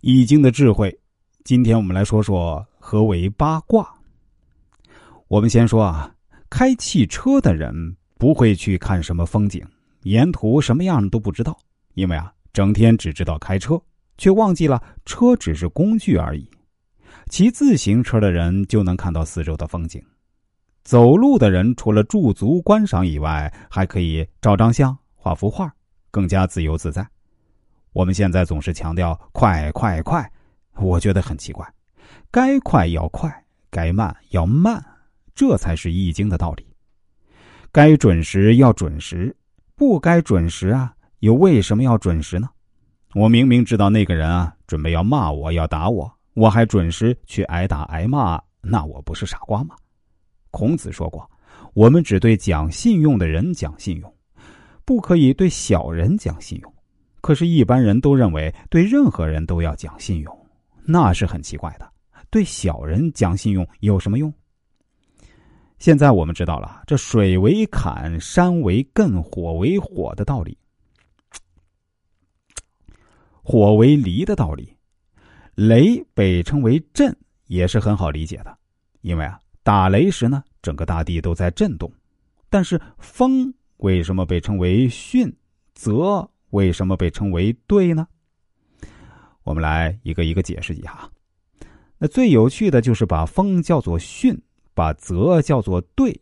易经的智慧，今天我们来说说何为八卦。我们先说啊，开汽车的人不会去看什么风景，沿途什么样都不知道，因为啊，整天只知道开车，却忘记了车只是工具而已。骑自行车的人就能看到四周的风景，走路的人除了驻足观赏以外，还可以照张相、画幅画，更加自由自在。我们现在总是强调快快快，我觉得很奇怪。该快要快，该慢要慢，这才是易经的道理。该准时要准时，不该准时啊，又为什么要准时呢？我明明知道那个人啊，准备要骂我，要打我，我还准时去挨打挨骂，那我不是傻瓜吗？孔子说过，我们只对讲信用的人讲信用，不可以对小人讲信用。可是，一般人都认为对任何人都要讲信用，那是很奇怪的。对小人讲信用有什么用？现在我们知道了这水为坎、山为艮、火为火的道理，火为离的道理。雷被称为震，也是很好理解的，因为啊，打雷时呢，整个大地都在震动。但是风为什么被称为巽、泽？为什么被称为对呢？我们来一个一个解释一下。那最有趣的就是把风叫做巽，把泽叫做对。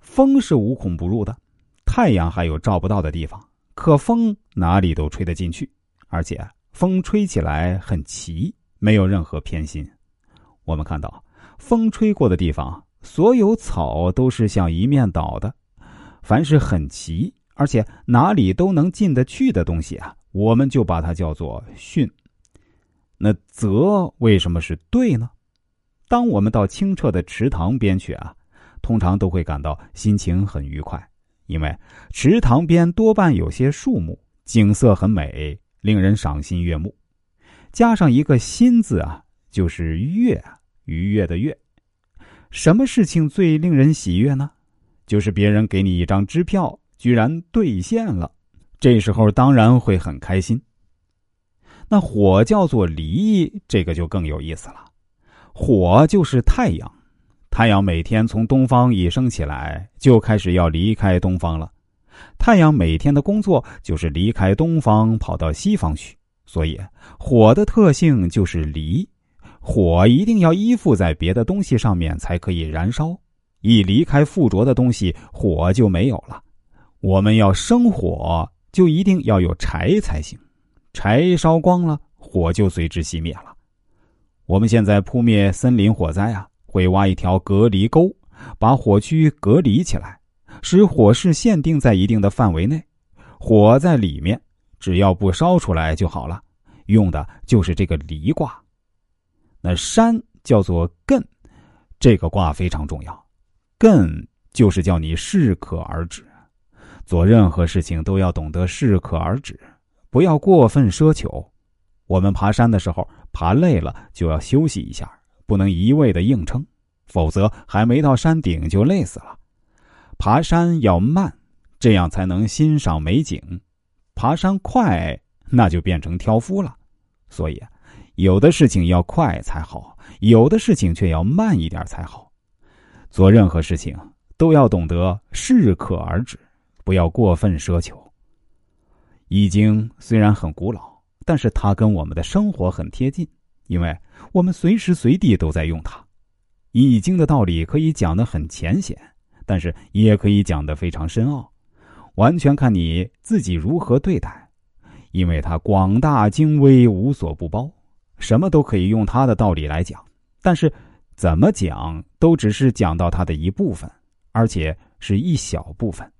风是无孔不入的，太阳还有照不到的地方，可风哪里都吹得进去，而且风吹起来很齐，没有任何偏心。我们看到风吹过的地方，所有草都是向一面倒的，凡是很齐。而且哪里都能进得去的东西啊，我们就把它叫做巽。那泽为什么是对呢？当我们到清澈的池塘边去啊，通常都会感到心情很愉快，因为池塘边多半有些树木，景色很美，令人赏心悦目。加上一个“心”字啊，就是悦，愉悦的悦。什么事情最令人喜悦呢？就是别人给你一张支票。居然兑现了，这时候当然会很开心。那火叫做离，这个就更有意思了。火就是太阳，太阳每天从东方一升起来，就开始要离开东方了。太阳每天的工作就是离开东方，跑到西方去。所以，火的特性就是离。火一定要依附在别的东西上面才可以燃烧，一离开附着的东西，火就没有了。我们要生火，就一定要有柴才行。柴烧光了，火就随之熄灭了。我们现在扑灭森林火灾啊，会挖一条隔离沟，把火区隔离起来，使火势限定在一定的范围内，火在里面，只要不烧出来就好了。用的就是这个离卦。那山叫做艮，这个卦非常重要。艮就是叫你适可而止。做任何事情都要懂得适可而止，不要过分奢求。我们爬山的时候，爬累了就要休息一下，不能一味的硬撑，否则还没到山顶就累死了。爬山要慢，这样才能欣赏美景；爬山快，那就变成挑夫了。所以，有的事情要快才好，有的事情却要慢一点才好。做任何事情都要懂得适可而止。不要过分奢求。易经虽然很古老，但是它跟我们的生活很贴近，因为我们随时随地都在用它。易经的道理可以讲得很浅显，但是也可以讲得非常深奥，完全看你自己如何对待。因为它广大精微，无所不包，什么都可以用它的道理来讲。但是怎么讲，都只是讲到它的一部分，而且是一小部分。